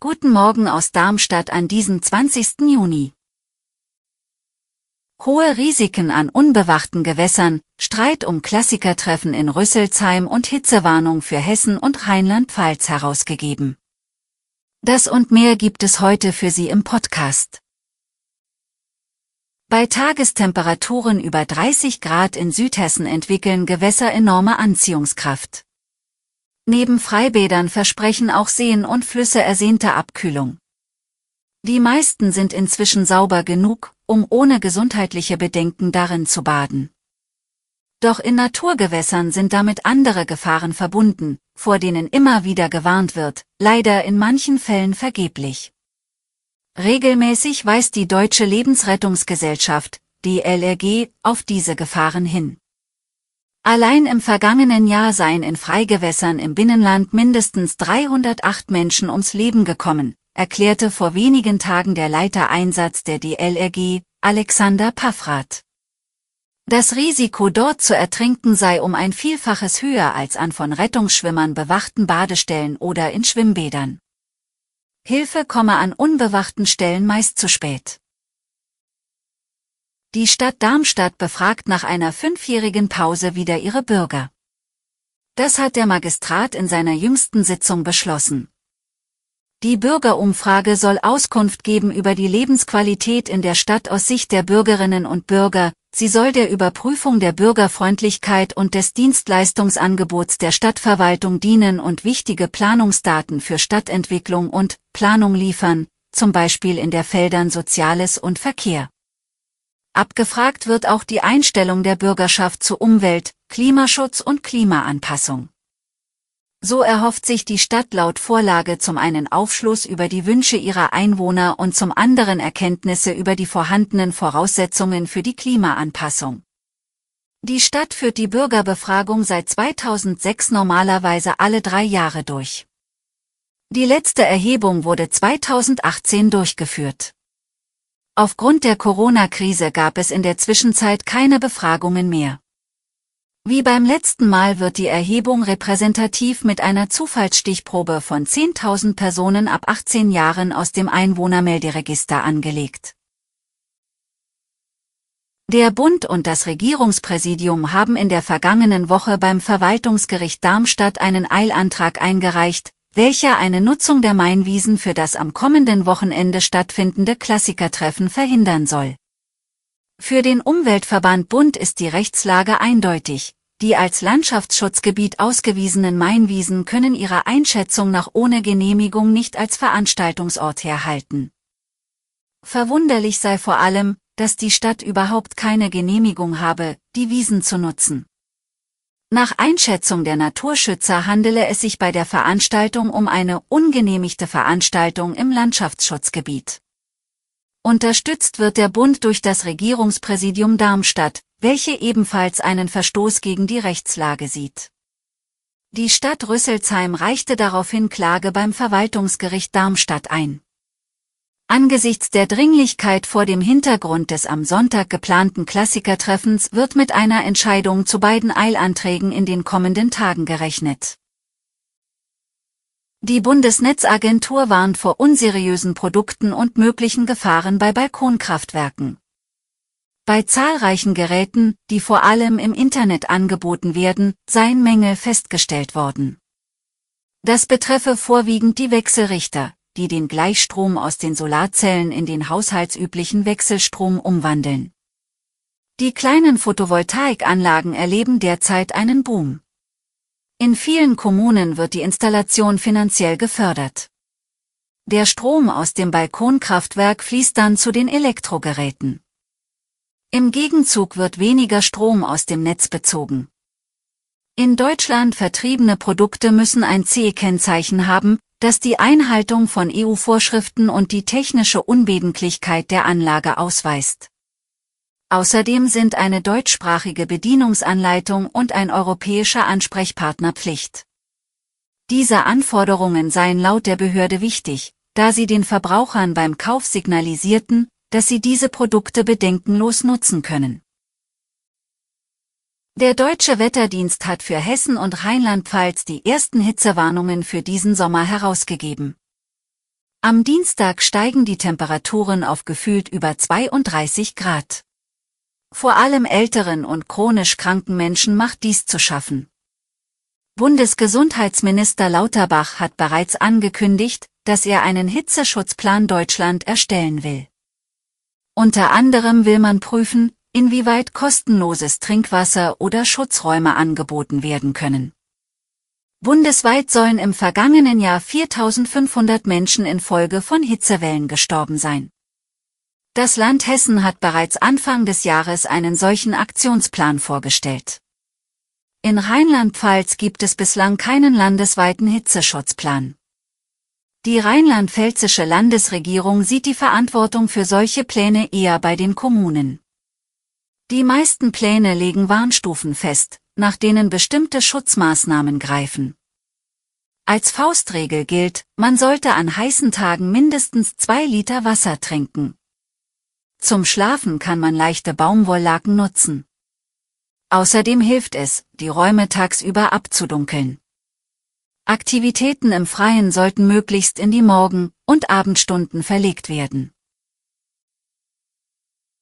Guten Morgen aus Darmstadt an diesem 20. Juni. Hohe Risiken an unbewachten Gewässern, Streit um Klassikertreffen in Rüsselsheim und Hitzewarnung für Hessen und Rheinland-Pfalz herausgegeben. Das und mehr gibt es heute für Sie im Podcast. Bei Tagestemperaturen über 30 Grad in Südhessen entwickeln Gewässer enorme Anziehungskraft. Neben Freibädern versprechen auch Seen und Flüsse ersehnte Abkühlung. Die meisten sind inzwischen sauber genug, um ohne gesundheitliche Bedenken darin zu baden. Doch in Naturgewässern sind damit andere Gefahren verbunden, vor denen immer wieder gewarnt wird, leider in manchen Fällen vergeblich. Regelmäßig weist die Deutsche Lebensrettungsgesellschaft, DLRG, auf diese Gefahren hin. Allein im vergangenen Jahr seien in Freigewässern im Binnenland mindestens 308 Menschen ums Leben gekommen, erklärte vor wenigen Tagen der Leiter Einsatz der DLRG, Alexander Paffrath. Das Risiko dort zu ertrinken sei um ein Vielfaches höher als an von Rettungsschwimmern bewachten Badestellen oder in Schwimmbädern. Hilfe komme an unbewachten Stellen meist zu spät. Die Stadt Darmstadt befragt nach einer fünfjährigen Pause wieder ihre Bürger. Das hat der Magistrat in seiner jüngsten Sitzung beschlossen. Die Bürgerumfrage soll Auskunft geben über die Lebensqualität in der Stadt aus Sicht der Bürgerinnen und Bürger, Sie soll der Überprüfung der Bürgerfreundlichkeit und des Dienstleistungsangebots der Stadtverwaltung dienen und wichtige Planungsdaten für Stadtentwicklung und Planung liefern, zum Beispiel in der Feldern Soziales und Verkehr. Abgefragt wird auch die Einstellung der Bürgerschaft zu Umwelt, Klimaschutz und Klimaanpassung. So erhofft sich die Stadt laut Vorlage zum einen Aufschluss über die Wünsche ihrer Einwohner und zum anderen Erkenntnisse über die vorhandenen Voraussetzungen für die Klimaanpassung. Die Stadt führt die Bürgerbefragung seit 2006 normalerweise alle drei Jahre durch. Die letzte Erhebung wurde 2018 durchgeführt. Aufgrund der Corona-Krise gab es in der Zwischenzeit keine Befragungen mehr. Wie beim letzten Mal wird die Erhebung repräsentativ mit einer Zufallsstichprobe von 10.000 Personen ab 18 Jahren aus dem Einwohnermelderegister angelegt. Der Bund und das Regierungspräsidium haben in der vergangenen Woche beim Verwaltungsgericht Darmstadt einen Eilantrag eingereicht, welcher eine Nutzung der Mainwiesen für das am kommenden Wochenende stattfindende Klassikertreffen verhindern soll. Für den Umweltverband Bund ist die Rechtslage eindeutig. Die als Landschaftsschutzgebiet ausgewiesenen Mainwiesen können ihrer Einschätzung nach ohne Genehmigung nicht als Veranstaltungsort herhalten. Verwunderlich sei vor allem, dass die Stadt überhaupt keine Genehmigung habe, die Wiesen zu nutzen. Nach Einschätzung der Naturschützer handele es sich bei der Veranstaltung um eine ungenehmigte Veranstaltung im Landschaftsschutzgebiet. Unterstützt wird der Bund durch das Regierungspräsidium Darmstadt, welche ebenfalls einen Verstoß gegen die Rechtslage sieht. Die Stadt Rüsselsheim reichte daraufhin Klage beim Verwaltungsgericht Darmstadt ein. Angesichts der Dringlichkeit vor dem Hintergrund des am Sonntag geplanten Klassikertreffens wird mit einer Entscheidung zu beiden Eilanträgen in den kommenden Tagen gerechnet. Die Bundesnetzagentur warnt vor unseriösen Produkten und möglichen Gefahren bei Balkonkraftwerken. Bei zahlreichen Geräten, die vor allem im Internet angeboten werden, seien Mängel festgestellt worden. Das betreffe vorwiegend die Wechselrichter, die den Gleichstrom aus den Solarzellen in den haushaltsüblichen Wechselstrom umwandeln. Die kleinen Photovoltaikanlagen erleben derzeit einen Boom. In vielen Kommunen wird die Installation finanziell gefördert. Der Strom aus dem Balkonkraftwerk fließt dann zu den Elektrogeräten. Im Gegenzug wird weniger Strom aus dem Netz bezogen. In Deutschland vertriebene Produkte müssen ein CE-Kennzeichen haben, das die Einhaltung von EU-Vorschriften und die technische Unbedenklichkeit der Anlage ausweist. Außerdem sind eine deutschsprachige Bedienungsanleitung und ein europäischer Ansprechpartner Pflicht. Diese Anforderungen seien laut der Behörde wichtig, da sie den Verbrauchern beim Kauf signalisierten, dass sie diese Produkte bedenkenlos nutzen können. Der Deutsche Wetterdienst hat für Hessen und Rheinland-Pfalz die ersten Hitzewarnungen für diesen Sommer herausgegeben. Am Dienstag steigen die Temperaturen auf gefühlt über 32 Grad. Vor allem älteren und chronisch kranken Menschen macht dies zu schaffen. Bundesgesundheitsminister Lauterbach hat bereits angekündigt, dass er einen Hitzeschutzplan Deutschland erstellen will. Unter anderem will man prüfen, inwieweit kostenloses Trinkwasser oder Schutzräume angeboten werden können. Bundesweit sollen im vergangenen Jahr 4500 Menschen infolge von Hitzewellen gestorben sein. Das Land Hessen hat bereits Anfang des Jahres einen solchen Aktionsplan vorgestellt. In Rheinland-Pfalz gibt es bislang keinen landesweiten Hitzeschutzplan. Die rheinland-pfälzische Landesregierung sieht die Verantwortung für solche Pläne eher bei den Kommunen. Die meisten Pläne legen Warnstufen fest, nach denen bestimmte Schutzmaßnahmen greifen. Als Faustregel gilt, man sollte an heißen Tagen mindestens zwei Liter Wasser trinken. Zum Schlafen kann man leichte Baumwolllaken nutzen. Außerdem hilft es, die Räume tagsüber abzudunkeln. Aktivitäten im Freien sollten möglichst in die Morgen- und Abendstunden verlegt werden.